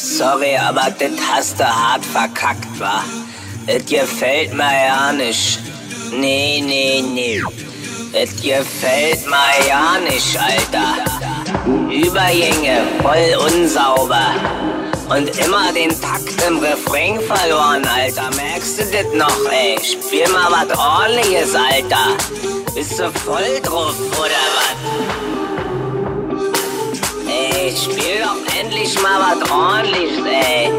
Sorry, aber das hast du hart verkackt, wa? Das gefällt mir ja nicht. Nee, nee, nee. Das gefällt mir ja nicht, Alter. Übergänge, voll unsauber. Und immer den Takt im Refrain verloren, Alter. Merkst du das noch, ey? Spiel mal was ordentliches, Alter. Bist du voll drauf, oder was? Ey, spiel doch endlich mal was ordentliches, ey.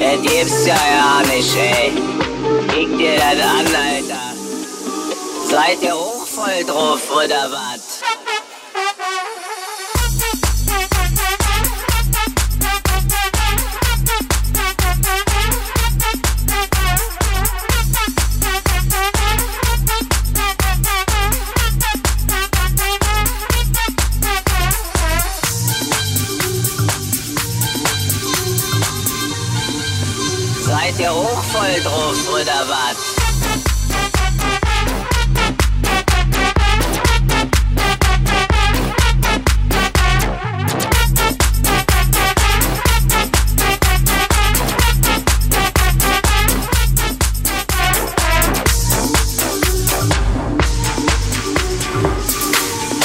Das gibt's ja ja nicht, ey. Kick dir das an, Alter. Seid ihr auch voll drauf, oder was? Voll drauf, oder was?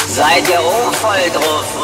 Seid ihr auch voll drauf,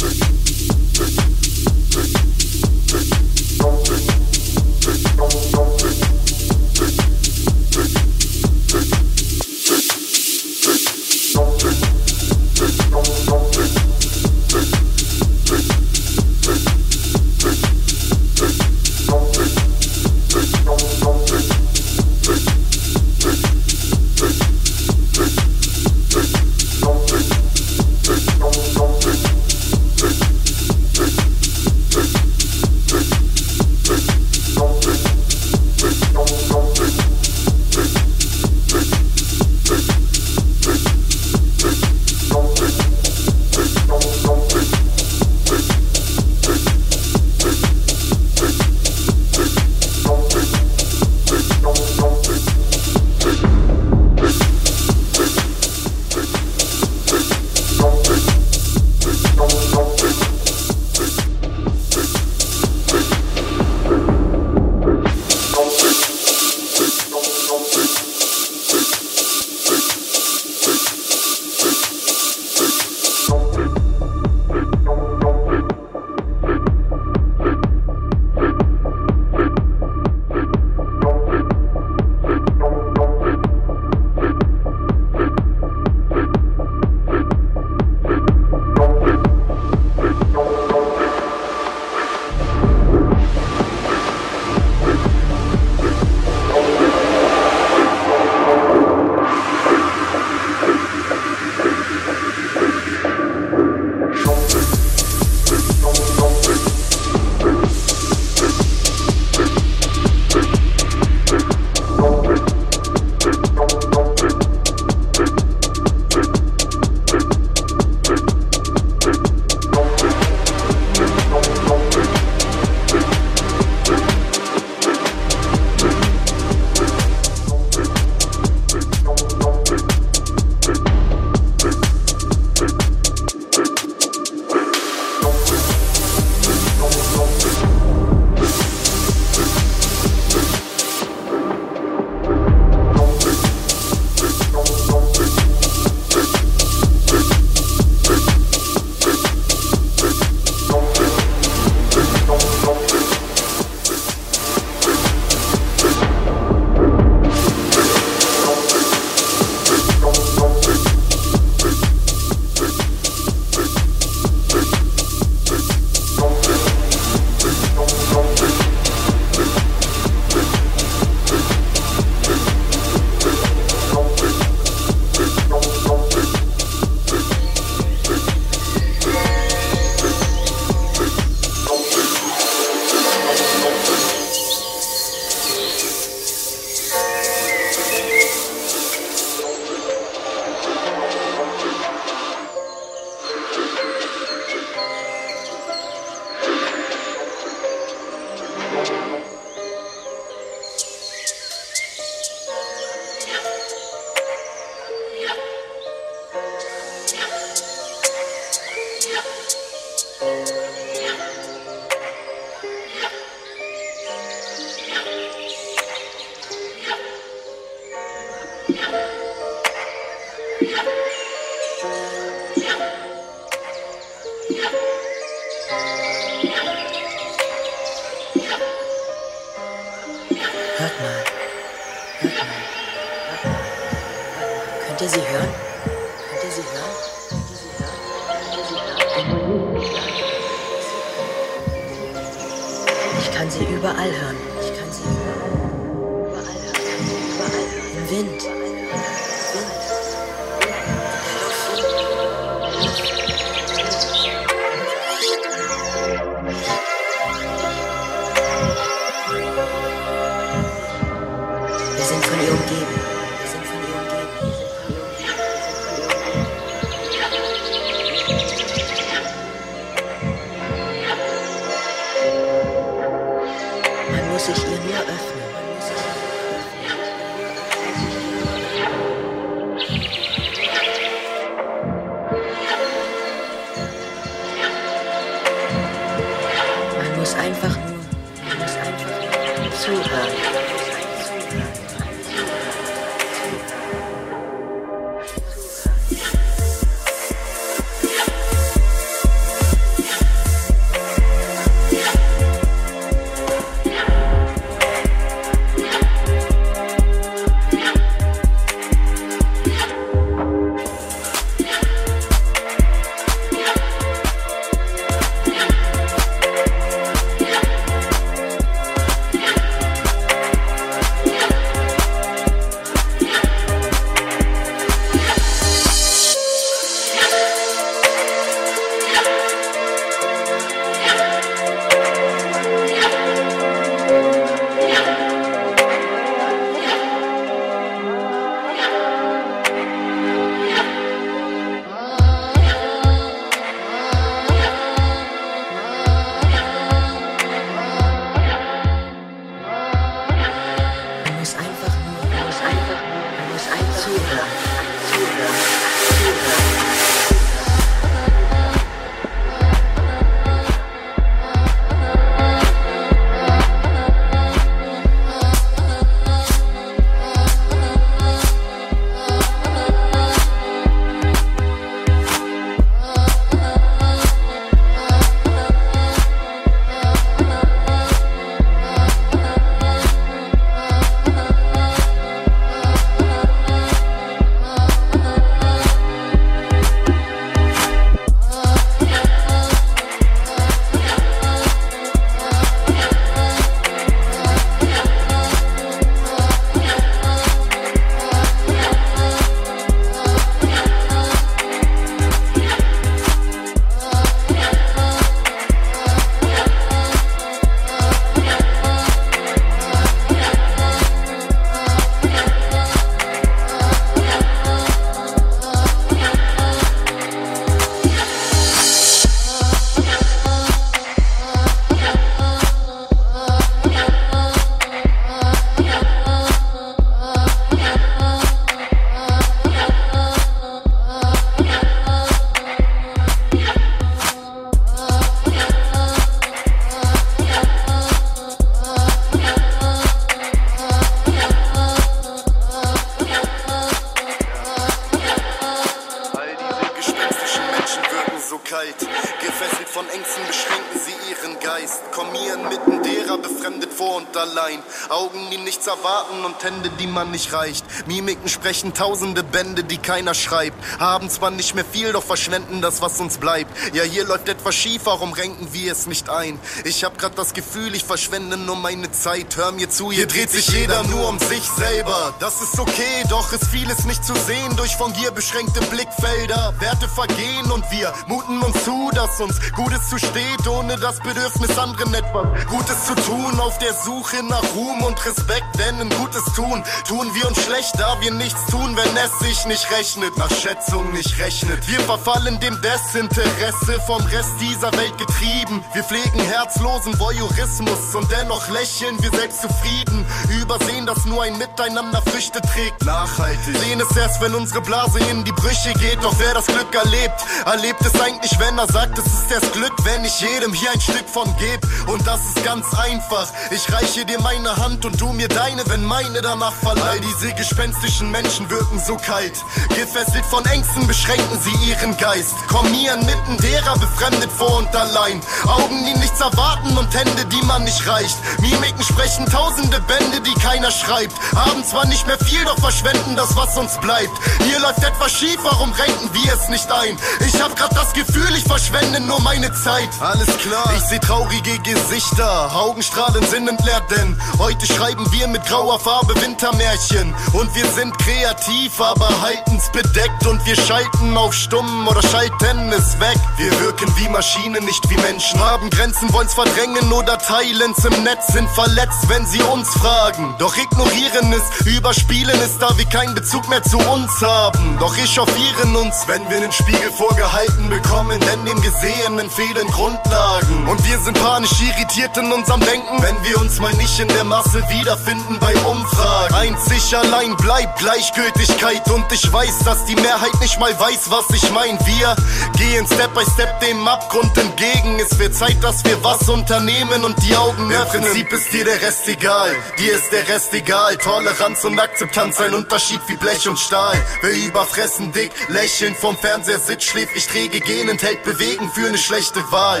erwarten und Hände, die man nicht reicht. Mimiken sprechen tausende Bände, die keiner schreibt. Haben zwar nicht mehr viel, doch verschwenden das, was uns bleibt. Ja, hier läuft etwas schief, warum renken wir es nicht ein? Ich hab grad das Gefühl, ich verschwende nur meine Zeit. Hör mir zu, hier dreht sich jeder nur um sich selber. Das ist okay, doch ist vieles nicht zu sehen durch von Gier beschränkte Blickfelder. Werte vergehen und wir muten uns zu, dass uns Gutes zusteht, ohne das Bedürfnis anderen etwas Gutes zu tun. Auf der Suche nach Ruhm und Respekt, denn ein Gutes tun, tun wir uns schlecht, da wir nichts tun, wenn es sich nicht rechnet, nach Schätzung nicht rechnet. Wir verfallen dem Desinteresse vom Rest dieser Welt getrieben. Wir pflegen herzlosen Voyeurismus und dennoch lächeln wir selbst zufrieden. Übersehen, dass nur ein Miteinander Früchte trägt. Nachhaltig. Sehen es erst, wenn unsere Blase in die Brüche geht. Doch wer das Glück erlebt, erlebt es eigentlich, wenn er sagt, es ist erst Glück, wenn ich jedem hier ein Stück von gib. Und das ist ganz einfach. Ich reiche dir meine Hand und du mir deine, wenn meine danach verleiht. All diese gespenstischen Menschen wirken so kalt. Gefesselt von Ängsten beschränken sie ihren Geist. Kommen mir inmitten derer befremdet vor und allein. Augen, die nichts erwarten und Hände, die man nicht reicht. Mimiken sprechen tausende Bände, die keiner schreibt. Haben zwar nicht mehr viel, doch verschwenden das, was uns bleibt. Hier läuft etwas schief, warum renken wir es nicht ein? Ich hab grad das Gefühl, ich verschwende nur meine Zeit. Alles klar, ich seh traurige Gesichter, Augenstrahlen sind entleert, denn heute schreiben wir mit grauer Farbe Wintermärchen. Und wir sind kreativ, aber halten's bedeckt und wir schalten auf stumm oder schalten es weg. Wir wirken wie Maschinen, nicht wie Menschen. Haben Grenzen, wollen's verdrängen oder teilen's im Netz, sind verletzt, wenn sie uns fragen. Doch ignorieren es, überspielen es, da wir keinen Bezug mehr zu uns haben. Doch echauffieren uns, wenn wir den Spiegel vorgehalten bekommen, denn dem Gesehenen fehlen Grundlagen. Und wir sind panisch irritiert in unserem Denken, wenn wir uns mal nicht in der Masse wiederfinden bei Umfragen. Einzig allein bleibt Gleichgültigkeit und ich weiß, dass die Mehrheit nicht mal weiß, was ich mein. Wir gehen Step by Step dem Abgrund entgegen. Es wird Zeit, dass wir was unternehmen und die Augen öffnen. Im Prinzip ist dir der Rest egal, dir ist der Rest egal. Toleranz und Akzeptanz, ein Unterschied wie Blech und Stahl. Wer überfressen dick, lächeln vom Fernseher sitzt, schläfrig träge gehen, enthält Bewegen für eine schlechte Wahl.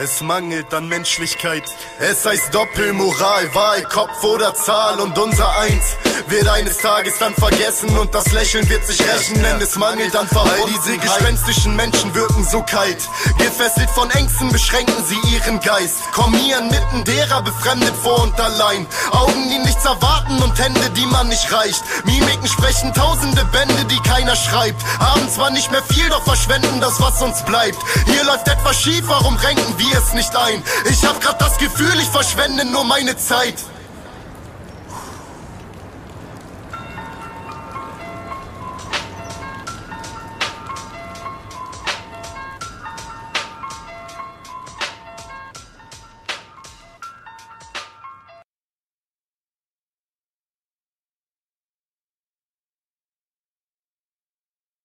Es mangelt an Menschlichkeit, es heißt Doppelmoral, Wahl, Kopf oder Zahl. Und unser Eins wird eines Tages dann vergessen. Und das Lächeln wird sich rächen, denn es mangelt an. All diese gespenstischen Menschen wirken so kalt, gefesselt von Ängsten beschränken sie ihren Geist, kommen hier inmitten derer befremdet vor und allein, Augen, die nichts erwarten und Hände, die man nicht reicht, Mimiken sprechen tausende Bände, die keiner schreibt, haben zwar nicht mehr viel, doch verschwenden das, was uns bleibt. Hier läuft etwas schief, warum renken wir es nicht ein? Ich hab grad das Gefühl, ich verschwende nur meine Zeit.